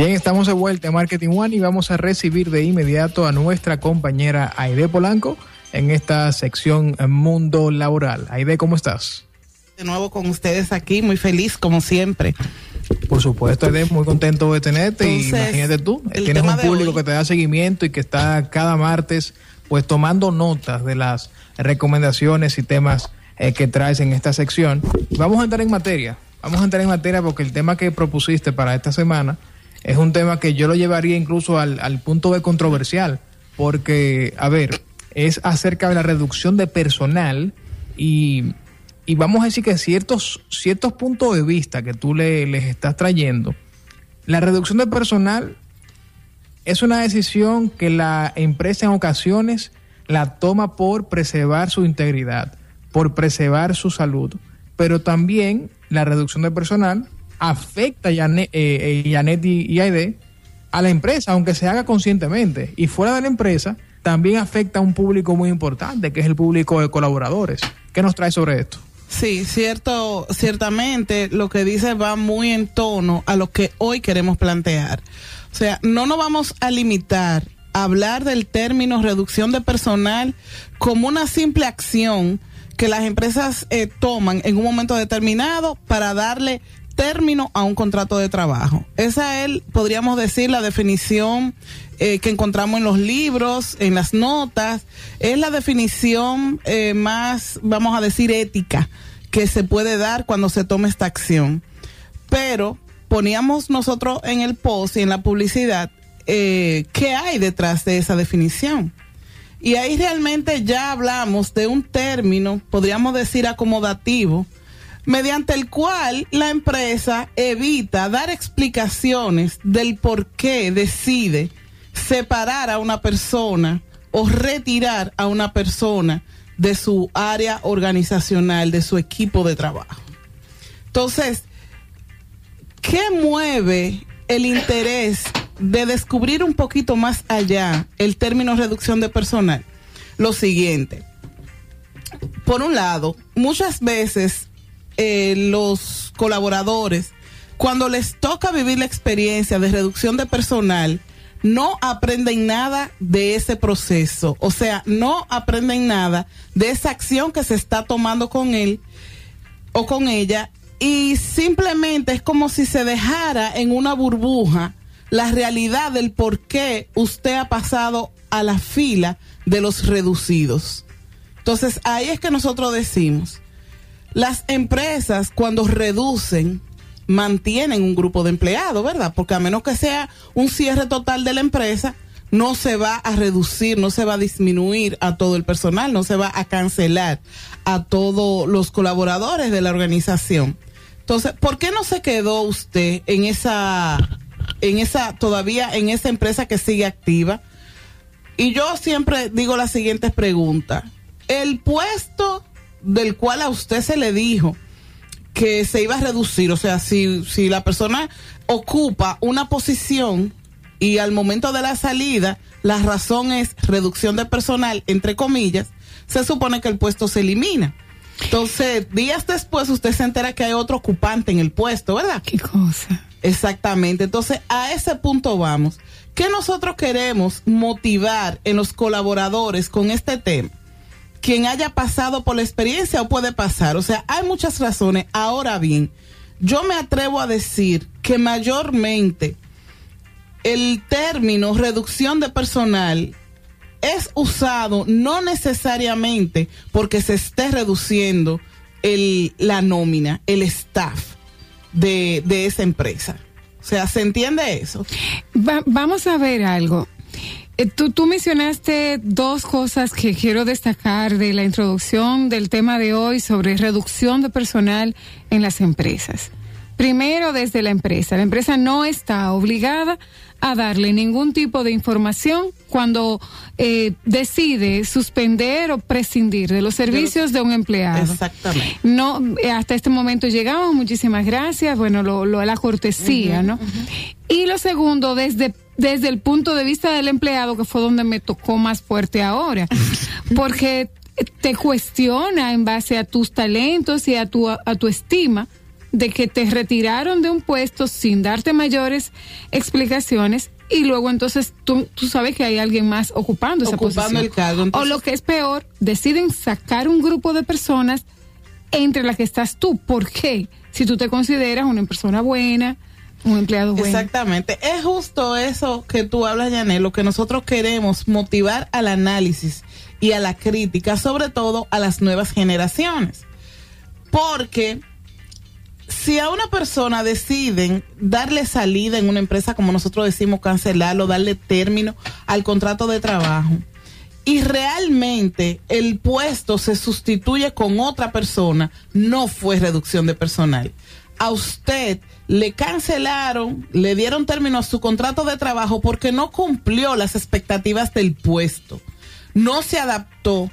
Bien, estamos de vuelta a Marketing One y vamos a recibir de inmediato a nuestra compañera Aide Polanco en esta sección Mundo Laboral. Aide, ¿cómo estás? De nuevo con ustedes aquí, muy feliz como siempre. Por supuesto, Aide, muy contento de tenerte y imagínate tú, tienes un público que te da seguimiento y que está cada martes pues tomando notas de las recomendaciones y temas eh, que traes en esta sección. Vamos a entrar en materia, vamos a entrar en materia porque el tema que propusiste para esta semana es un tema que yo lo llevaría incluso al, punto de controversial, porque, a ver, es acerca de la reducción de personal y, vamos a decir que ciertos, ciertos puntos de vista que tú le, les estás trayendo, la reducción de personal es una decisión que la empresa en ocasiones la toma por preservar su integridad, por preservar su salud, pero también la reducción de personal afecta Yanet, eh, eh y, Aide a la empresa, aunque se haga conscientemente. Y fuera de la empresa, también afecta a un público muy importante, que es el público de colaboradores. ¿Qué nos trae sobre esto? Sí, cierto, ciertamente lo que dice va muy en tono a lo que hoy queremos plantear. O sea, no nos vamos a limitar a hablar del término reducción de personal como una simple acción que las empresas eh, toman en un momento determinado para darle término a un contrato de trabajo. Esa es, podríamos decir, la definición eh, que encontramos en los libros, en las notas. Es la definición eh, más, vamos a decir, ética que se puede dar cuando se toma esta acción. Pero poníamos nosotros en el post y en la publicidad eh, qué hay detrás de esa definición. Y ahí realmente ya hablamos de un término, podríamos decir acomodativo, mediante el cual la empresa evita dar explicaciones del por qué decide separar a una persona o retirar a una persona de su área organizacional, de su equipo de trabajo. Entonces, ¿qué mueve el interés de descubrir un poquito más allá el término reducción de personal? Lo siguiente. Por un lado, muchas veces eh, los colaboradores, cuando les toca vivir la experiencia de reducción de personal, no aprenden nada de ese proceso, o sea, no aprenden nada de esa acción que se está tomando con él o con ella y simplemente es como si se dejara en una burbuja la realidad del por qué usted ha pasado a la fila de los reducidos. Entonces ahí es que nosotros decimos, las empresas cuando reducen mantienen un grupo de empleados, ¿verdad? Porque a menos que sea un cierre total de la empresa, no se va a reducir, no se va a disminuir a todo el personal, no se va a cancelar a todos los colaboradores de la organización. Entonces, ¿por qué no se quedó usted en esa, en esa, todavía en esa empresa que sigue activa? Y yo siempre digo la siguiente pregunta. El puesto del cual a usted se le dijo que se iba a reducir, o sea, si, si la persona ocupa una posición y al momento de la salida la razón es reducción de personal, entre comillas, se supone que el puesto se elimina. Entonces, días después usted se entera que hay otro ocupante en el puesto, ¿verdad? ¿Qué cosa? Exactamente. Entonces, a ese punto vamos. ¿Qué nosotros queremos motivar en los colaboradores con este tema? Quien haya pasado por la experiencia o puede pasar. O sea, hay muchas razones. Ahora bien, yo me atrevo a decir que mayormente el término reducción de personal es usado no necesariamente porque se esté reduciendo el, la nómina, el staff de, de esa empresa. O sea, ¿se entiende eso? vamos a ver algo. Eh, tú, tú mencionaste dos cosas que quiero destacar de la introducción del tema de hoy sobre reducción de personal en las empresas. Primero, desde la empresa. La empresa no está obligada a darle ningún tipo de información cuando eh, decide suspender o prescindir de los servicios de, un empleado. Exactamente. No, eh, hasta este momento llegamos, muchísimas gracias, bueno, lo, lo la cortesía, ¿no? Y lo segundo, desde desde el punto de vista del empleado, que fue donde me tocó más fuerte ahora, porque te cuestiona en base a tus talentos y a tu, a tu estima de que te retiraron de un puesto sin darte mayores explicaciones y luego entonces tú, tú sabes que hay alguien más ocupando, esa posición. el cargo. O lo que es peor, deciden sacar un grupo de personas entre las que estás tú. ¿Por qué? Si tú te consideras una persona buena, un empleado bueno. Exactamente. Es justo eso que tú hablas, Janet, lo que nosotros queremos, motivar al análisis y a la crítica, sobre todo a las nuevas generaciones. Porque si a una persona deciden darle salida en una empresa, como nosotros decimos, cancelarlo, darle término al contrato de trabajo, y realmente el puesto se sustituye con otra persona, no fue reducción de personal. A usted le cancelaron, le dieron término a su contrato de trabajo porque no cumplió las expectativas del puesto, no se adaptó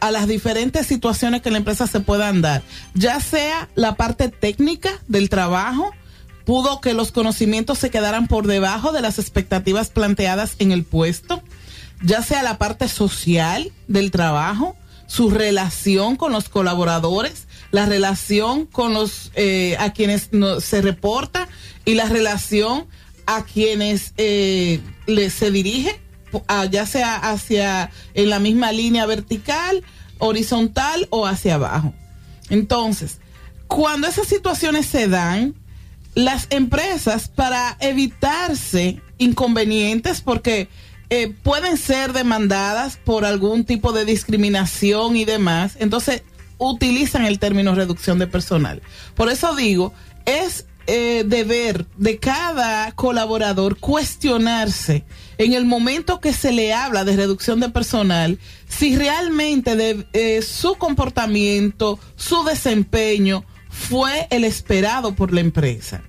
a las diferentes situaciones que la empresa se puedan dar, ya sea la parte técnica del trabajo, pudo que los conocimientos se quedaran por debajo de las expectativas planteadas en el puesto, ya sea la parte social del trabajo, su relación con los colaboradores, la relación con los eh, a quienes se reporta y la relación a quienes eh, se dirige ya sea hacia en la misma línea vertical, horizontal o hacia abajo. Entonces, cuando esas situaciones se dan, las empresas para evitarse inconvenientes, porque eh, pueden ser demandadas por algún tipo de discriminación y demás, entonces utilizan el término reducción de personal. Por eso digo, es eh, deber de cada colaborador cuestionarse en el momento que se le habla de reducción de personal, si realmente de, eh, su comportamiento, su desempeño fue el esperado por la empresa.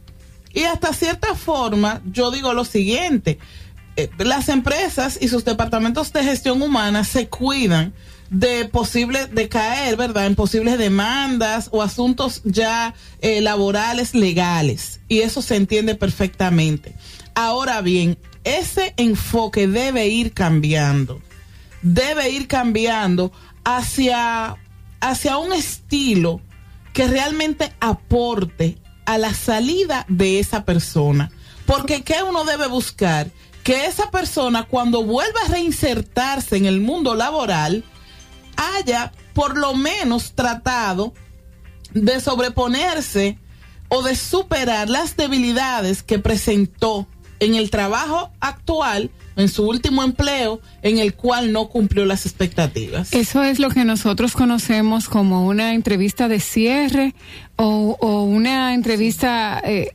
Y hasta cierta forma, yo digo lo siguiente, eh, las empresas y sus departamentos de gestión humana se cuidan de posible de caer, ¿verdad? En posibles demandas o asuntos ya eh, laborales legales. Y eso se entiende perfectamente. Ahora bien, ese enfoque debe ir cambiando. Debe ir cambiando hacia, hacia un estilo que realmente aporte a la salida de esa persona. Porque ¿qué uno debe buscar? Que esa persona cuando vuelva a reinsertarse en el mundo laboral, haya por lo menos tratado de sobreponerse o de superar las debilidades que presentó en el trabajo actual en su último empleo en el cual no cumplió las expectativas. Eso es lo que nosotros conocemos como una entrevista de cierre o, una entrevista, eh,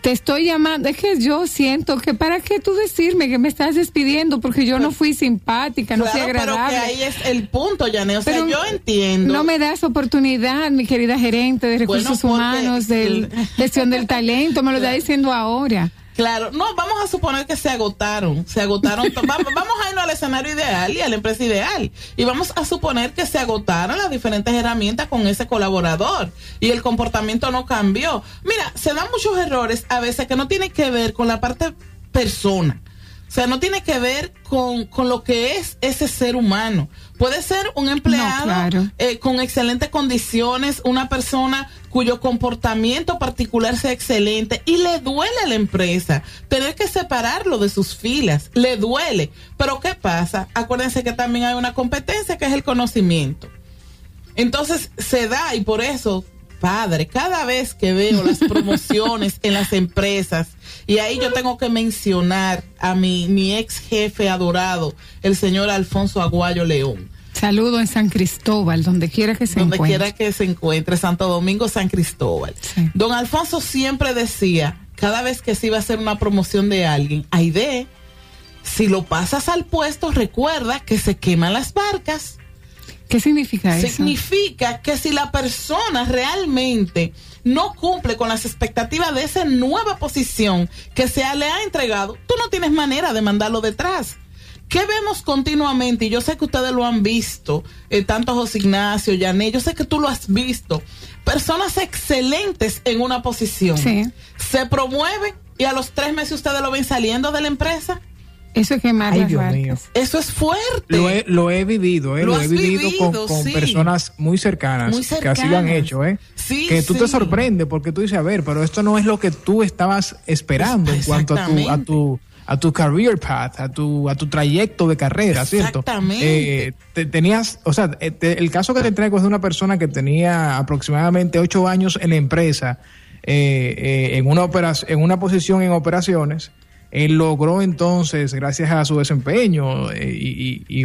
te estoy llamando, es que yo siento que para qué tú decirme que me estás despidiendo porque yo no pues, fui simpática, no fui agradable. Pero que ahí es el punto, Yane, o sea, yo entiendo. No me das oportunidad, mi querida gerente de recursos humanos, de gestión del talento, me lo está diciendo ahora. Claro, no, vamos a suponer que se agotaron, se agotaron, vamos, a irnos al escenario ideal y a la empresa ideal. Y vamos a suponer que se agotaron las diferentes herramientas con ese colaborador y el comportamiento no cambió. Mira, se dan muchos errores a veces que no tienen que ver con la parte persona, o sea, no tiene que ver con, con lo que es ese ser humano. Puede ser un empleado eh, con excelentes condiciones, una persona cuyo comportamiento particular sea excelente y le duele a la empresa tener que separarlo de sus filas. Le duele. Pero ¿qué pasa? Acuérdense que también hay una competencia que es el conocimiento. Entonces se da y por eso padre, cada vez que veo las promociones en las empresas, y ahí yo tengo que mencionar a mi, mi ex jefe adorado, el señor Alfonso Aguayo León. Saludo en San Cristóbal, donde quiera que se encuentre. Donde quiera que se encuentre, Santo Domingo, San Cristóbal. Don Alfonso siempre decía, cada vez que se iba a hacer una promoción de alguien, de si lo pasas al puesto, recuerda que se queman las barcas. ¿Qué significa eso? Significa que si la persona realmente no cumple con las expectativas de esa nueva posición que se le ha entregado, tú no tienes manera de mandarlo detrás. ¿Qué vemos continuamente? Y yo sé que ustedes lo han visto, eh, tanto José Ignacio, Yané, yo sé que tú lo has visto. Personas excelentes en una posición. Se promueven y a los tres meses ustedes lo ven saliendo de la empresa Eso es que más Eso es fuerte. Lo he, lo he vivido, ¿eh? Lo, he vivido, con, personas muy cercanas, que así lo han hecho, ¿eh? que tú te sorprendes porque tú dices, a ver, pero esto no es lo que tú estabas esperando en cuanto a tu, a tu a tu career path, a tu, a tu trayecto de carrera, ¿cierto? Exactamente. Eh, tenías, o sea, eh, el caso que te traigo es de una persona que tenía aproximadamente ocho años en la empresa, eh, en, una operación, en una posición en operaciones. Él logró entonces, gracias a su desempeño y, y,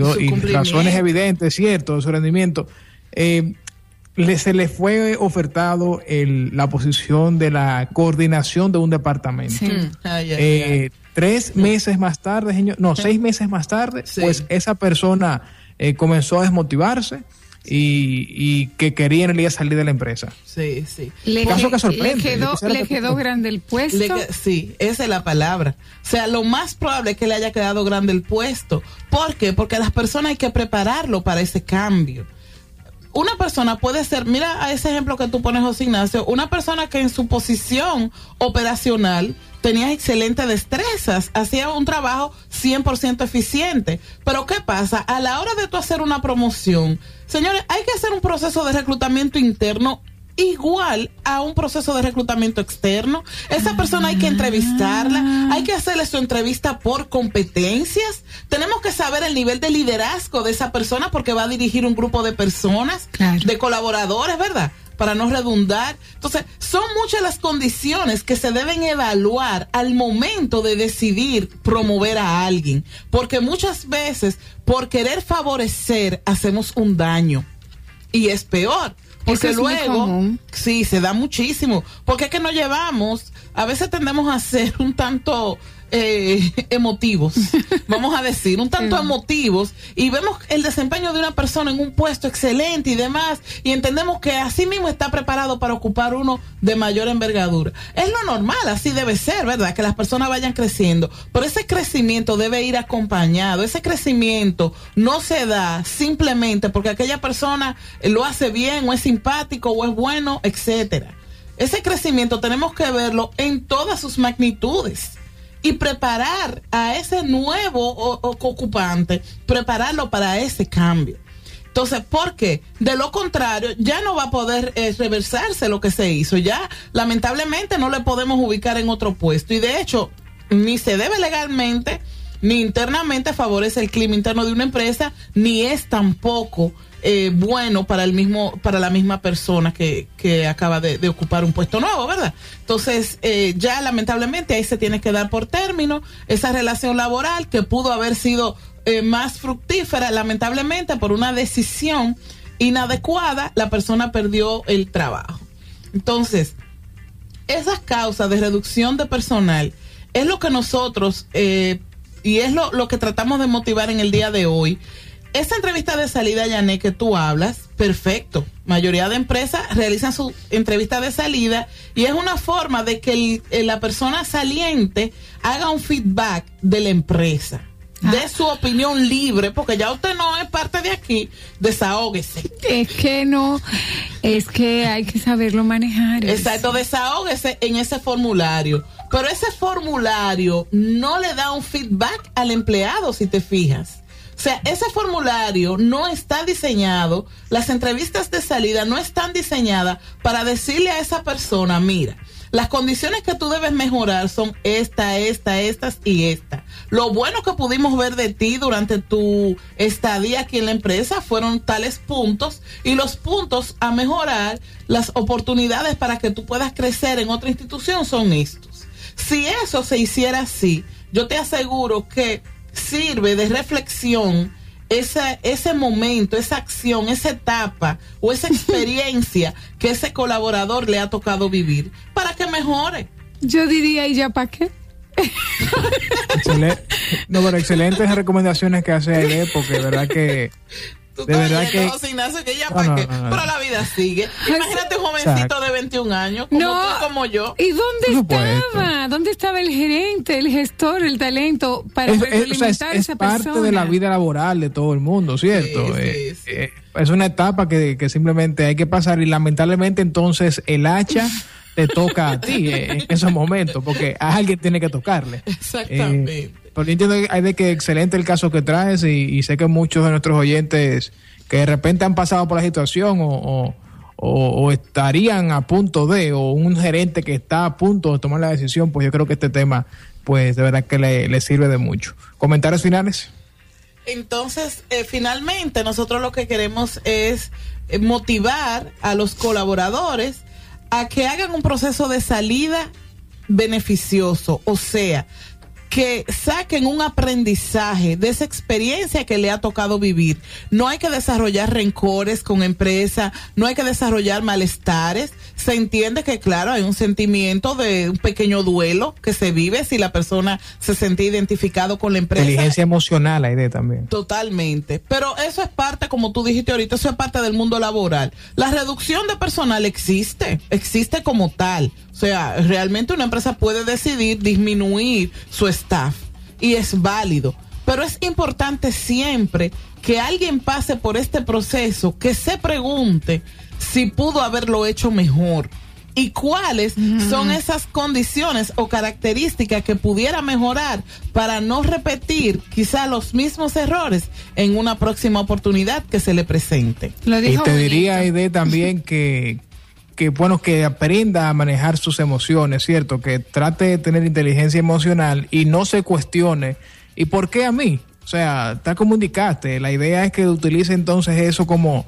razones evidentes, cierto, de su rendimiento, le, se le fue ofertado el, la posición de la coordinación de un departamento. Sí. Mm. Tres meses más tarde, señor, no, seis meses más tarde, pues esa persona eh, comenzó a desmotivarse y, que quería en realidad salir de la empresa. Sí, sí. Le, que sorprende, le quedó, grande el puesto. sí, esa es la palabra. O sea, lo más probable es que le haya quedado grande el puesto. ¿Por qué? Porque a las personas hay que prepararlo para ese cambio una persona puede ser, mira a ese ejemplo que tú pones, José Ignacio, una persona que en su posición operacional tenía excelentes destrezas, hacía un trabajo 100% eficiente. Pero ¿qué pasa? A la hora de tú hacer una promoción, señores, hay que hacer un proceso de reclutamiento interno igual a un proceso de reclutamiento externo. Esa persona hay que entrevistarla, hay que hacerle su entrevista por competencias. Tenemos que saber el nivel de liderazgo de esa persona porque va a dirigir un grupo de personas, de colaboradores, ¿verdad? Para no redundar. Entonces, son muchas las condiciones que se deben evaluar al momento de decidir promover a alguien. Porque muchas veces, por querer favorecer, hacemos un daño. Y es peor porque luego, sí, se da muchísimo. Porque es que nos llevamos, a veces tendemos a ser un tanto eh, emotivos, vamos a decir, un tanto emotivos, y vemos el desempeño de una persona en un puesto excelente y demás, y entendemos que así mismo está preparado para ocupar uno de mayor envergadura. Es lo normal, así debe ser, ¿verdad? Que las personas vayan creciendo, pero ese crecimiento debe ir acompañado, ese crecimiento no se da simplemente porque aquella persona lo hace bien o es simpático o es bueno, etcétera. Ese crecimiento tenemos que verlo en todas sus magnitudes y preparar a ese nuevo ocupante, prepararlo para ese cambio. Entonces, ¿por qué? De lo contrario, ya no va a poder eh, reversarse lo que se hizo. Ya, lamentablemente, no le podemos ubicar en otro puesto. Y de hecho, ni se debe legalmente, ni internamente favorece el clima interno de una empresa, ni es tampoco eh, bueno para el mismo para la misma persona que, que acaba de, ocupar un puesto nuevo, ¿verdad? Entonces, eh, ya lamentablemente ahí se tiene que dar por término esa relación laboral que pudo haber sido eh, más fructífera, lamentablemente por una decisión inadecuada, la persona perdió el trabajo. Entonces, esas causas de reducción de personal es lo que nosotros, y es lo, lo que tratamos de motivar en el día de hoy, esa entrevista de salida, Yané, que tú hablas, perfecto. Mayoría de empresas realizan su entrevista de salida y es una forma de que la persona saliente haga un feedback de la empresa. De ah. su opinión libre, porque ya usted no es parte de aquí, desahógese. Es que no, es que hay que saberlo manejar. Exacto, desahógese en ese formulario. Pero ese formulario no le da un feedback al empleado, si te fijas. O sea, ese formulario no está diseñado, las entrevistas de salida no están diseñadas para decirle a esa persona, mira, las condiciones que tú debes mejorar son esta, esta, estas y esta. Lo bueno que pudimos ver de ti durante tu estadía aquí en la empresa fueron tales puntos y los puntos a mejorar, las oportunidades para que tú puedas crecer en otra institución son estos. Si eso se hiciera así, yo te aseguro que sirve de reflexión esa, ese momento, esa acción, esa etapa o esa experiencia que ese colaborador le ha tocado vivir para que mejore. Yo diría, ¿y ya para qué? No, pero excelentes recomendaciones que hace él, porque verdad que de verdad que... que ya para qué. Pero la vida sigue. Imagínate un jovencito de 21 años, como tú, como yo. ¿Y dónde estaba? ¿Dónde estaba el gerente, el gestor, el talento para es, es, es, parte de la vida laboral de todo el mundo, ¿cierto? Eh, eh, es una etapa que, que simplemente hay que pasar y lamentablemente entonces el hacha te toca a ti en esos momentos, porque a alguien tiene que tocarle. Exactamente. Eh, pero entiendo hay de que excelente el caso que traes y, sé que muchos de nuestros oyentes que de repente han pasado por la situación o, o, estarían a punto de, o un gerente que está a punto de tomar la decisión, pues yo creo que este tema, pues de verdad que le, le sirve de mucho. ¿Comentarios finales? Entonces, eh, finalmente, nosotros lo que queremos es eh, motivar a los colaboradores a que hagan un proceso de salida beneficioso, o sea, que saquen un aprendizaje de esa experiencia que le ha tocado vivir. No hay que desarrollar rencores con empresa, no hay que desarrollar malestares. Se entiende que, claro, hay un sentimiento de un pequeño duelo que se vive si la persona se siente identificado con la empresa. Inteligencia emocional, idea también. Totalmente. Pero eso es parte, como tú dijiste ahorita, eso es parte del mundo laboral. La reducción de personal existe, existe como tal. O sea, realmente una empresa puede decidir disminuir su staff y es válido. Pero es importante siempre que alguien pase por este proceso, que se pregunte si pudo haberlo hecho mejor y cuáles son esas condiciones o características que pudiera mejorar para no repetir quizá los mismos errores en una próxima oportunidad que se le presente. y te diría, Aide, también que, que bueno, que aprenda a manejar sus emociones, ¿cierto? Que trate de tener inteligencia emocional y no se cuestione, ¿y por qué a mí? O sea, está como indicaste, la idea es que utilice entonces eso como,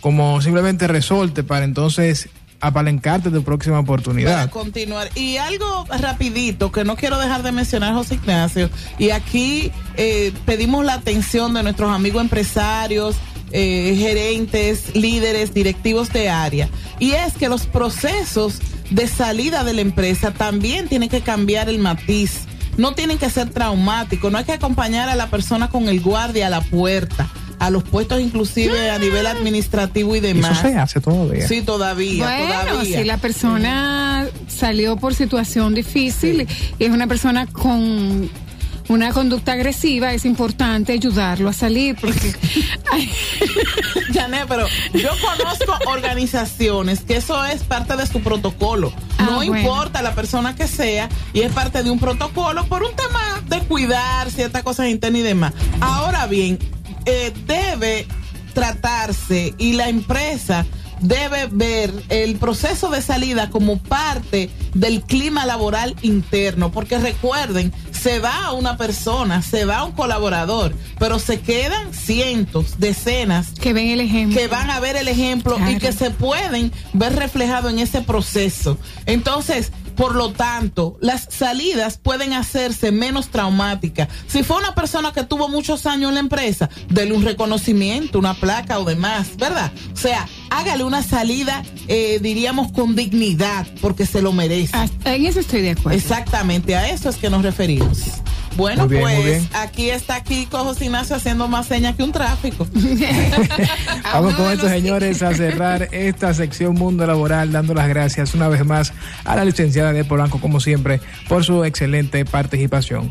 como simplemente resorte para entonces apalencarte de tu próxima oportunidad. Para continuar. Y algo rapidito que no quiero dejar de mencionar, José Ignacio, y aquí eh, pedimos la atención de nuestros amigos empresarios, eh, gerentes, líderes, directivos de área. Y es que los procesos de salida de la empresa también tienen que cambiar el matiz. No tienen que ser traumáticos. No hay que acompañar a la persona con el guardia a la puerta a los puestos inclusive a nivel administrativo y demás. Eso se hace todavía. Sí, todavía. Bueno, si la persona salió por situación difícil y es una persona con una conducta agresiva, es importante ayudarlo a salir porque... Jané, pero yo conozco organizaciones que eso es parte de su protocolo. Ah, no importa la persona que sea y es parte de un protocolo por un tema de cuidar ciertas cosas internas y demás. Ahora bien, eh, debe tratarse y la empresa debe ver el proceso de salida como parte del clima laboral interno, porque recuerden, se va una persona, se va un colaborador, pero se quedan cientos, decenas que ven el ejemplo, que van a ver el ejemplo y que se pueden ver reflejado en ese proceso. Entonces, por lo tanto, las salidas pueden hacerse menos traumáticas. Si fue una persona que tuvo muchos años en la empresa, dele un reconocimiento, una placa o demás, ¿verdad? O sea, hágale una salida, eh, diríamos, con dignidad, porque se lo merece. Ah, en eso estoy de acuerdo. Exactamente, a eso es que nos referimos. Bueno, pues aquí está Kiko José Ignacio haciendo más señas que un tráfico. Vamos con esto, señores, a cerrar esta sección Mundo Laboral, dando las gracias una vez más a la licenciada de Polanco, como siempre, por su excelente participación.